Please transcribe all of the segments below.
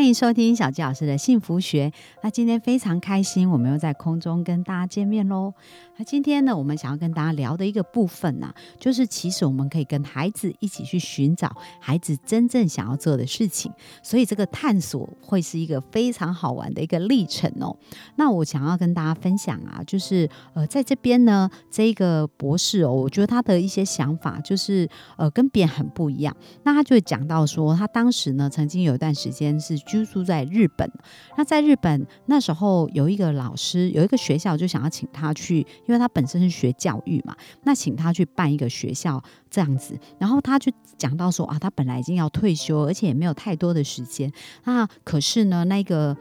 欢迎收听小纪老师的幸福学。那今天非常开心，我们又在空中跟大家见面喽。那今天呢，我们想要跟大家聊的一个部分呢，就是其实我们可以跟孩子一起去寻找孩子真正想要做的事情，所以这个探索会是一个非常好玩的一个历程哦。那我想要跟大家分享啊，就是呃，在这边呢，这个博士哦，我觉得他的一些想法就是呃，跟别人很不一样。那他就会讲到说，他当时呢，曾经有一段时间是居住在日本。那在日本那时候，有一个老师，有一个学校就想要请他去。因为他本身是学教育嘛，那请他去办一个学校这样子，然后他就讲到说啊，他本来已经要退休，而且也没有太多的时间，那可是呢，那个。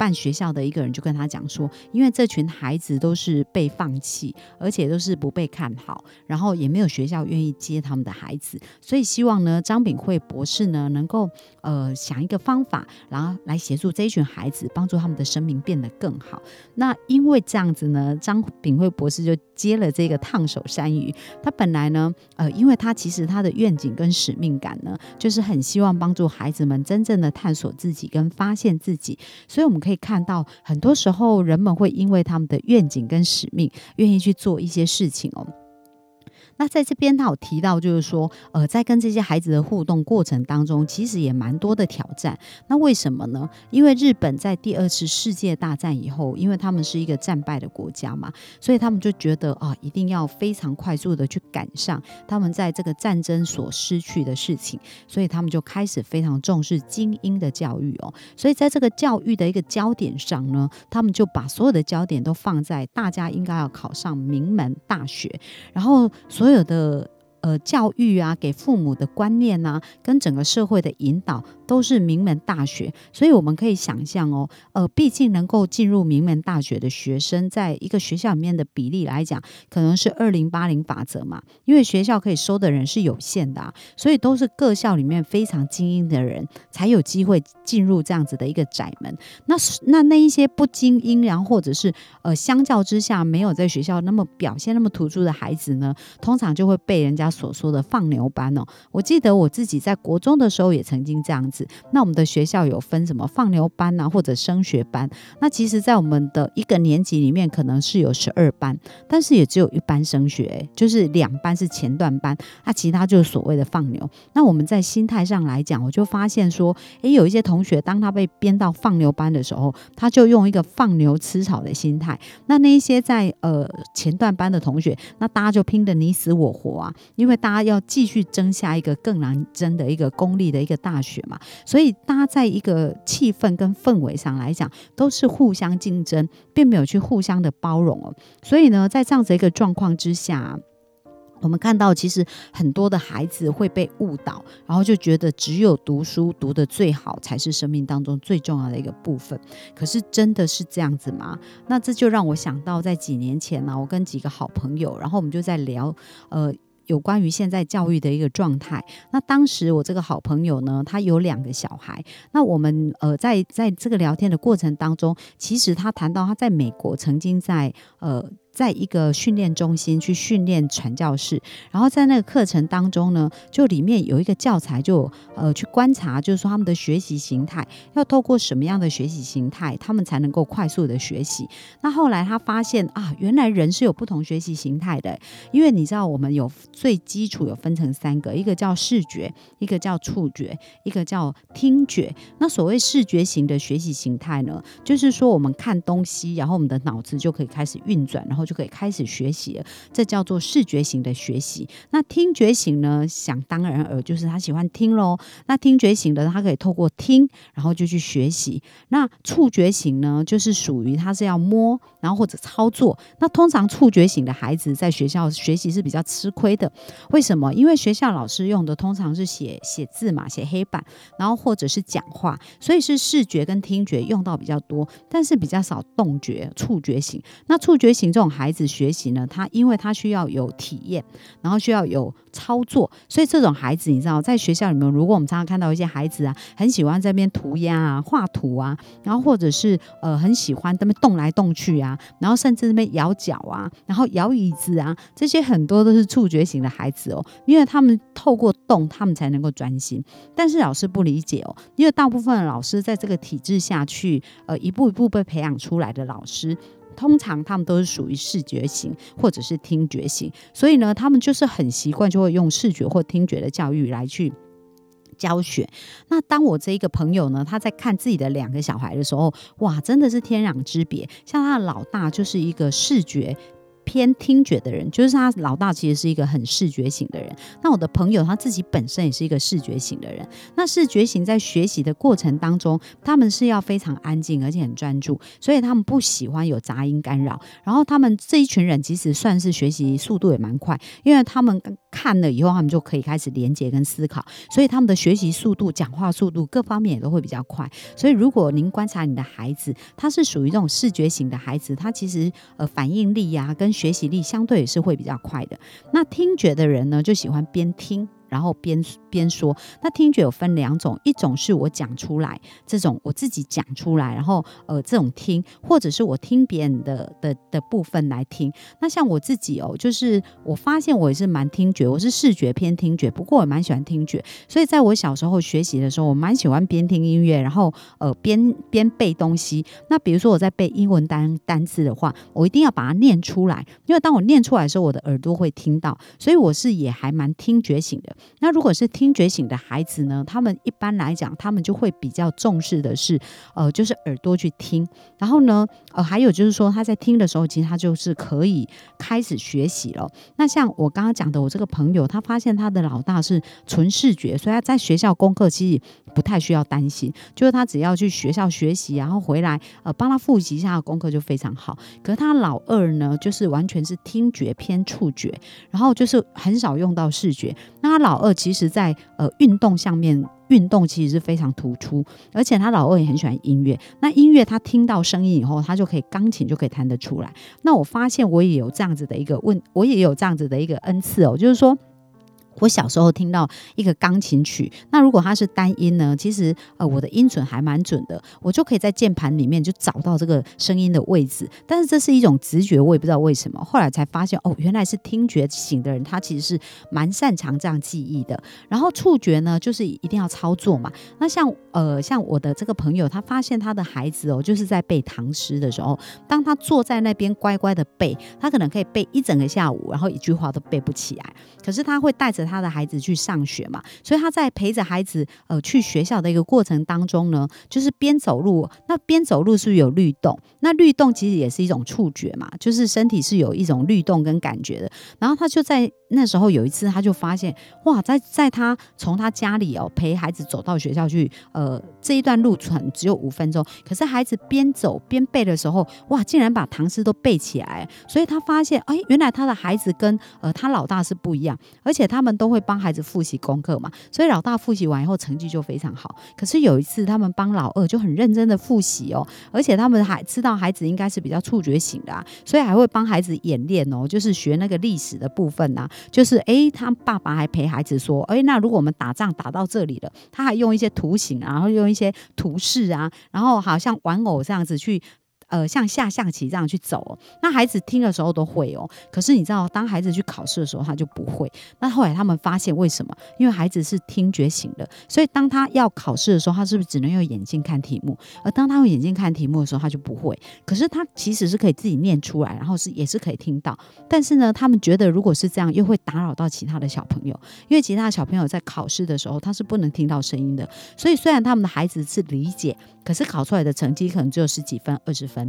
办学校的一个人就跟他讲说，因为这群孩子都是被放弃，而且都是不被看好，然后也没有学校愿意接他们的孩子，所以希望呢，张炳慧博士呢能够呃想一个方法，然后来协助这一群孩子，帮助他们的生命变得更好。那因为这样子呢，张炳慧博士就接了这个烫手山芋。他本来呢，呃，因为他其实他的愿景跟使命感呢，就是很希望帮助孩子们真正的探索自己跟发现自己，所以我们可以。可以看到，很多时候人们会因为他们的愿景跟使命，愿意去做一些事情哦。那在这边，他有提到，就是说，呃，在跟这些孩子的互动过程当中，其实也蛮多的挑战。那为什么呢？因为日本在第二次世界大战以后，因为他们是一个战败的国家嘛，所以他们就觉得啊，一定要非常快速的去赶上他们在这个战争所失去的事情，所以他们就开始非常重视精英的教育哦。所以在这个教育的一个焦点上呢，他们就把所有的焦点都放在大家应该要考上名门大学，然后所所有的呃教育啊，给父母的观念啊，跟整个社会的引导。都是名门大学，所以我们可以想象哦，呃，毕竟能够进入名门大学的学生，在一个学校里面的比例来讲，可能是二零八零法则嘛，因为学校可以收的人是有限的，啊所以都是各校里面非常精英的人才有机会进入这样子的一个窄门。那那那一些不精英，然后或者是呃，相较之下没有在学校那么表现那么突出的孩子呢，通常就会被人家所说的放牛班哦。我记得我自己在国中的时候也曾经这样子。那我们的学校有分什么放牛班啊，或者升学班？那其实，在我们的一个年级里面，可能是有十二班，但是也只有一班升学，就是两班是前段班，那其他就是所谓的放牛。那我们在心态上来讲，我就发现说，诶，有一些同学，当他被编到放牛班的时候，他就用一个放牛吃草的心态。那那一些在呃前段班的同学，那大家就拼得你死我活啊，因为大家要继续争下一个更难争的一个公立的一个大学嘛。所以，大家在一个气氛跟氛围上来讲，都是互相竞争，并没有去互相的包容哦。所以呢，在这样子一个状况之下，我们看到其实很多的孩子会被误导，然后就觉得只有读书读得最好才是生命当中最重要的一个部分。可是真的是这样子吗？那这就让我想到，在几年前呢，我跟几个好朋友，然后我们就在聊，呃。有关于现在教育的一个状态，那当时我这个好朋友呢，他有两个小孩，那我们呃在在这个聊天的过程当中，其实他谈到他在美国曾经在呃。在一个训练中心去训练传教士，然后在那个课程当中呢，就里面有一个教材，就呃去观察，就是说他们的学习形态要透过什么样的学习形态，他们才能够快速的学习。那后来他发现啊，原来人是有不同学习形态的，因为你知道我们有最基础有分成三个，一个叫视觉，一个叫触觉，一个叫听觉。那所谓视觉型的学习形态呢，就是说我们看东西，然后我们的脑子就可以开始运转，然后。就可以开始学习了，这叫做视觉型的学习。那听觉型呢？想当然尔，就是他喜欢听喽。那听觉型的，他可以透过听，然后就去学习。那触觉型呢，就是属于他是要摸，然后或者操作。那通常触觉型的孩子在学校学习是比较吃亏的。为什么？因为学校老师用的通常是写写字嘛，写黑板，然后或者是讲话，所以是视觉跟听觉用到比较多，但是比较少动觉、触觉型。那触觉型这种。孩子学习呢，他因为他需要有体验，然后需要有操作，所以这种孩子你知道，在学校里面，如果我们常常看到一些孩子啊，很喜欢在那边涂鸦啊、画图啊，然后或者是呃很喜欢那边动来动去啊，然后甚至那边摇脚啊，然后摇椅子啊，这些很多都是触觉型的孩子哦，因为他们透过动，他们才能够专心。但是老师不理解哦，因为大部分的老师在这个体制下去，呃，一步一步被培养出来的老师。通常他们都是属于视觉型或者是听觉型，所以呢，他们就是很习惯就会用视觉或听觉的教育来去教学。那当我这一个朋友呢，他在看自己的两个小孩的时候，哇，真的是天壤之别。像他的老大就是一个视觉。偏听觉的人，就是他老大，其实是一个很视觉型的人。那我的朋友他自己本身也是一个视觉型的人。那视觉型在学习的过程当中，他们是要非常安静，而且很专注，所以他们不喜欢有杂音干扰。然后他们这一群人其实算是学习速度也蛮快，因为他们看了以后，他们就可以开始连接跟思考，所以他们的学习速度、讲话速度各方面也都会比较快。所以如果您观察你的孩子，他是属于这种视觉型的孩子，他其实呃反应力呀跟学习力相对也是会比较快的。那听觉的人呢，就喜欢边听。然后边边说，那听觉有分两种，一种是我讲出来，这种我自己讲出来，然后呃这种听，或者是我听别人的的的部分来听。那像我自己哦，就是我发现我也是蛮听觉，我是视觉偏听觉，不过我蛮喜欢听觉。所以在我小时候学习的时候，我蛮喜欢边听音乐，然后呃边边背东西。那比如说我在背英文单单词的话，我一定要把它念出来，因为当我念出来的时候，我的耳朵会听到，所以我是也还蛮听觉型的。那如果是听觉型的孩子呢？他们一般来讲，他们就会比较重视的是，呃，就是耳朵去听。然后呢，呃，还有就是说他在听的时候，其实他就是可以开始学习了。那像我刚刚讲的，我这个朋友，他发现他的老大是纯视觉，所以他在学校功课其实不太需要担心，就是他只要去学校学习，然后回来呃帮他复习一下功课就非常好。可是他老二呢，就是完全是听觉偏触觉，然后就是很少用到视觉。那他老老二其实，在呃运动上面，运动其实是非常突出，而且他老二也很喜欢音乐。那音乐他听到声音以后，他就可以钢琴就可以弹得出来。那我发现我也有这样子的一个问，我也有这样子的一个恩赐哦，就是说。我小时候听到一个钢琴曲，那如果它是单音呢？其实呃，我的音准还蛮准的，我就可以在键盘里面就找到这个声音的位置。但是这是一种直觉，我也不知道为什么。后来才发现，哦，原来是听觉型的人，他其实是蛮擅长这样记忆的。然后触觉呢，就是一定要操作嘛。那像呃，像我的这个朋友，他发现他的孩子哦，就是在背唐诗的时候，当他坐在那边乖乖的背，他可能可以背一整个下午，然后一句话都背不起来。可是他会带着。他的孩子去上学嘛，所以他在陪着孩子呃去学校的一个过程当中呢，就是边走路，那边走路是不是有律动？那律动其实也是一种触觉嘛，就是身体是有一种律动跟感觉的。然后他就在那时候有一次，他就发现哇，在在他从他家里哦陪孩子走到学校去，呃这一段路程只有五分钟，可是孩子边走边背的时候，哇，竟然把唐诗都背起来，所以他发现哎，原来他的孩子跟呃他老大是不一样，而且他们。都会帮孩子复习功课嘛，所以老大复习完以后成绩就非常好。可是有一次他们帮老二就很认真的复习哦，而且他们还知道孩子应该是比较触觉型的，所以还会帮孩子演练哦，就是学那个历史的部分呐。就是诶，他爸爸还陪孩子说，诶，那如果我们打仗打到这里了，他还用一些图形，然后用一些图示啊，然后好像玩偶这样子去。呃，像下象棋这样去走，那孩子听的时候都会哦。可是你知道，当孩子去考试的时候，他就不会。那后来他们发现为什么？因为孩子是听觉型的，所以当他要考试的时候，他是不是只能用眼睛看题目？而当他用眼睛看题目的时候，他就不会。可是他其实是可以自己念出来，然后是也是可以听到。但是呢，他们觉得如果是这样，又会打扰到其他的小朋友，因为其他的小朋友在考试的时候，他是不能听到声音的。所以虽然他们的孩子是理解，可是考出来的成绩可能只有十几分、二十分。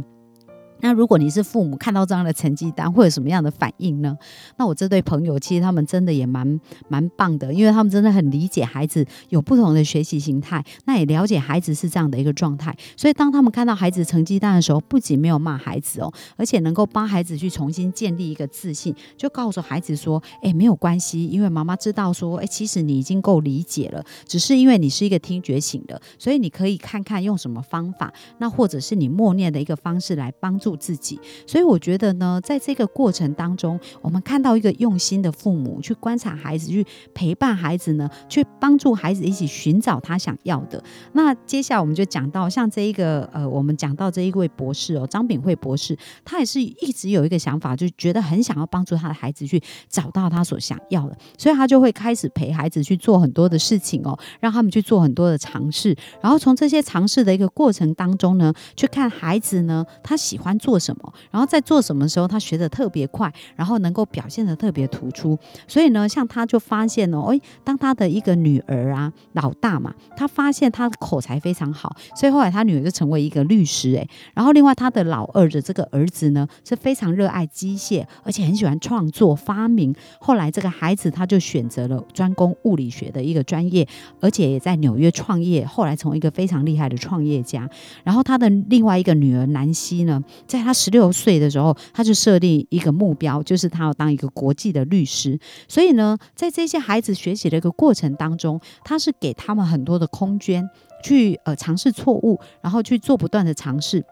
那如果你是父母，看到这样的成绩单会有什么样的反应呢？那我这对朋友其实他们真的也蛮蛮棒的，因为他们真的很理解孩子有不同的学习形态，那也了解孩子是这样的一个状态，所以当他们看到孩子成绩单的时候，不仅没有骂孩子哦，而且能够帮孩子去重新建立一个自信，就告诉孩子说：“哎，没有关系，因为妈妈知道说，哎，其实你已经够理解了，只是因为你是一个听觉型的，所以你可以看看用什么方法，那或者是你默念的一个方式来帮助。”自己。所以我觉得呢，在这个过程当中，我们看到一个用心的父母去观察孩子，去陪伴孩子呢，去帮助孩子一起寻找他想要的。那接下来我们就讲到像这一个呃，我们讲到这一位博士哦，张炳慧博士，他也是一直有一个想法，就觉得很想要帮助他的孩子去找到他所想要的，所以他就会开始陪孩子去做很多的事情哦，让他们去做很多的尝试，然后从这些尝试的一个过程当中呢，去看孩子呢他喜欢做什么，然后在做什么时候他学的特别快，然后能够表现的特别突出。所以呢，像他就发现哦，诶，当他的一个女儿啊，老大嘛，他发现他的口才非常好，所以后来他女儿就成为一个律师诶，然后另外他的老二的这个儿子呢，是非常热爱机械，而且很喜欢创作发明。后来这个孩子他就选择了专攻物理学的一个专业，而且也在纽约创业，后来成为一个非常厉害的创业家。然后他的另外一个女儿南希呢，在他十六岁的时候，他就设定一个目标，就是他要当一个国际的律师。所以呢，在这些孩子学习的一个过程当中，他是给他们很多的空间去呃尝试错误，然后去做不断的尝试。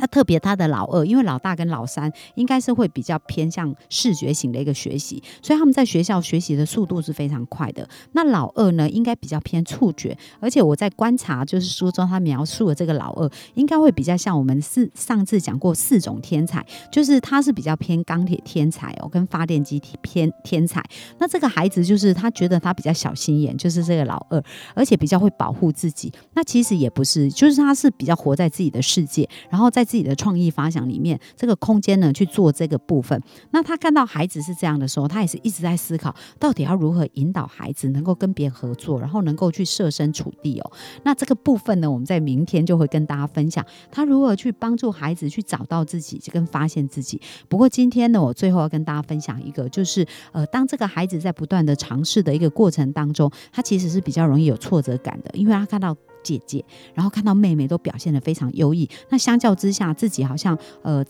那特别他的老二，因为老大跟老三应该是会比较偏向视觉型的一个学习，所以他们在学校学习的速度是非常快的。那老二呢，应该比较偏触觉，而且我在观察，就是书中他描述的这个老二，应该会比较像我们四上次讲过四种天才，就是他是比较偏钢铁天才哦，跟发电机偏天才。那这个孩子就是他觉得他比较小心眼，就是这个老二，而且比较会保护自己。那其实也不是，就是他是比较活在自己的世界，然后在。自己的创意发想里面，这个空间呢去做这个部分。那他看到孩子是这样的时候，他也是一直在思考，到底要如何引导孩子能够跟别人合作，然后能够去设身处地哦。那这个部分呢，我们在明天就会跟大家分享，他如何去帮助孩子去找到自己，跟发现自己。不过今天呢，我最后要跟大家分享一个，就是呃，当这个孩子在不断的尝试的一个过程当中，他其实是比较容易有挫折感的，因为他看到。姐姐，然后看到妹妹都表现的非常优异，那相较之下，自己好像呃。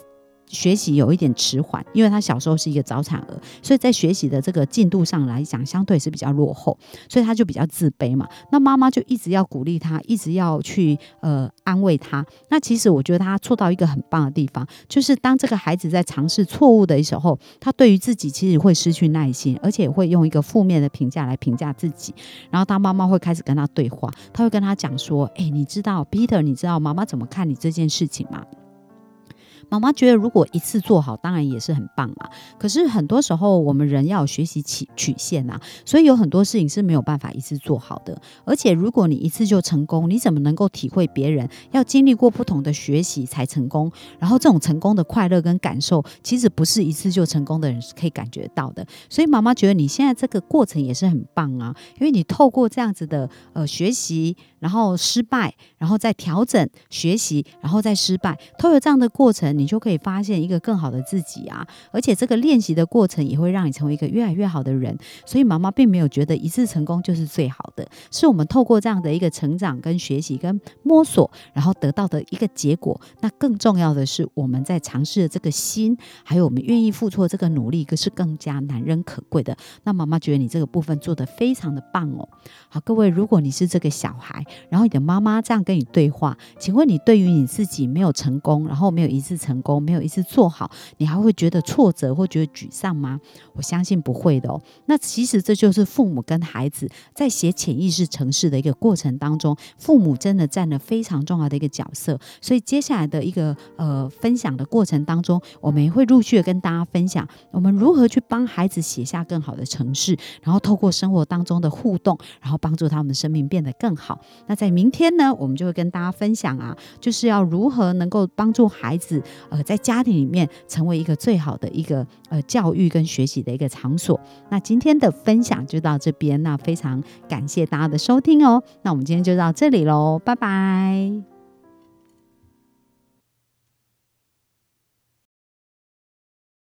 学习有一点迟缓，因为他小时候是一个早产儿，所以在学习的这个进度上来讲，相对是比较落后，所以他就比较自卑嘛。那妈妈就一直要鼓励他，一直要去呃安慰他。那其实我觉得他做到一个很棒的地方，就是当这个孩子在尝试错误的时候，他对于自己其实会失去耐心，而且会用一个负面的评价来评价自己。然后他妈妈会开始跟他对话，他会跟他讲说：“哎，你知道，Peter，你知道妈妈怎么看你这件事情吗？”妈妈觉得，如果一次做好，当然也是很棒啊。可是很多时候，我们人要有学习曲曲线啊，所以有很多事情是没有办法一次做好的。而且，如果你一次就成功，你怎么能够体会别人要经历过不同的学习才成功？然后，这种成功的快乐跟感受，其实不是一次就成功的人是可以感觉到的。所以，妈妈觉得你现在这个过程也是很棒啊，因为你透过这样子的呃学习，然后失败，然后再调整学习，然后再失败，透过这样的过程。你就可以发现一个更好的自己啊！而且这个练习的过程也会让你成为一个越来越好的人。所以妈妈并没有觉得一次成功就是最好的，是我们透过这样的一个成长、跟学习、跟摸索，然后得到的一个结果。那更重要的是，我们在尝试的这个心，还有我们愿意付出的这个努力，可是更加难能可贵的。那妈妈觉得你这个部分做得非常的棒哦。好，各位，如果你是这个小孩，然后你的妈妈这样跟你对话，请问你对于你自己没有成功，然后没有一次成成功没有一次做好，你还会觉得挫折或觉得沮丧吗？我相信不会的哦。那其实这就是父母跟孩子在写潜意识城市的一个过程当中，父母真的占了非常重要的一个角色。所以接下来的一个呃分享的过程当中，我们也会陆续的跟大家分享，我们如何去帮孩子写下更好的城市，然后透过生活当中的互动，然后帮助他们的生命变得更好。那在明天呢，我们就会跟大家分享啊，就是要如何能够帮助孩子。呃，在家庭里面成为一个最好的一个呃教育跟学习的一个场所。那今天的分享就到这边，那非常感谢大家的收听哦。那我们今天就到这里喽，拜拜。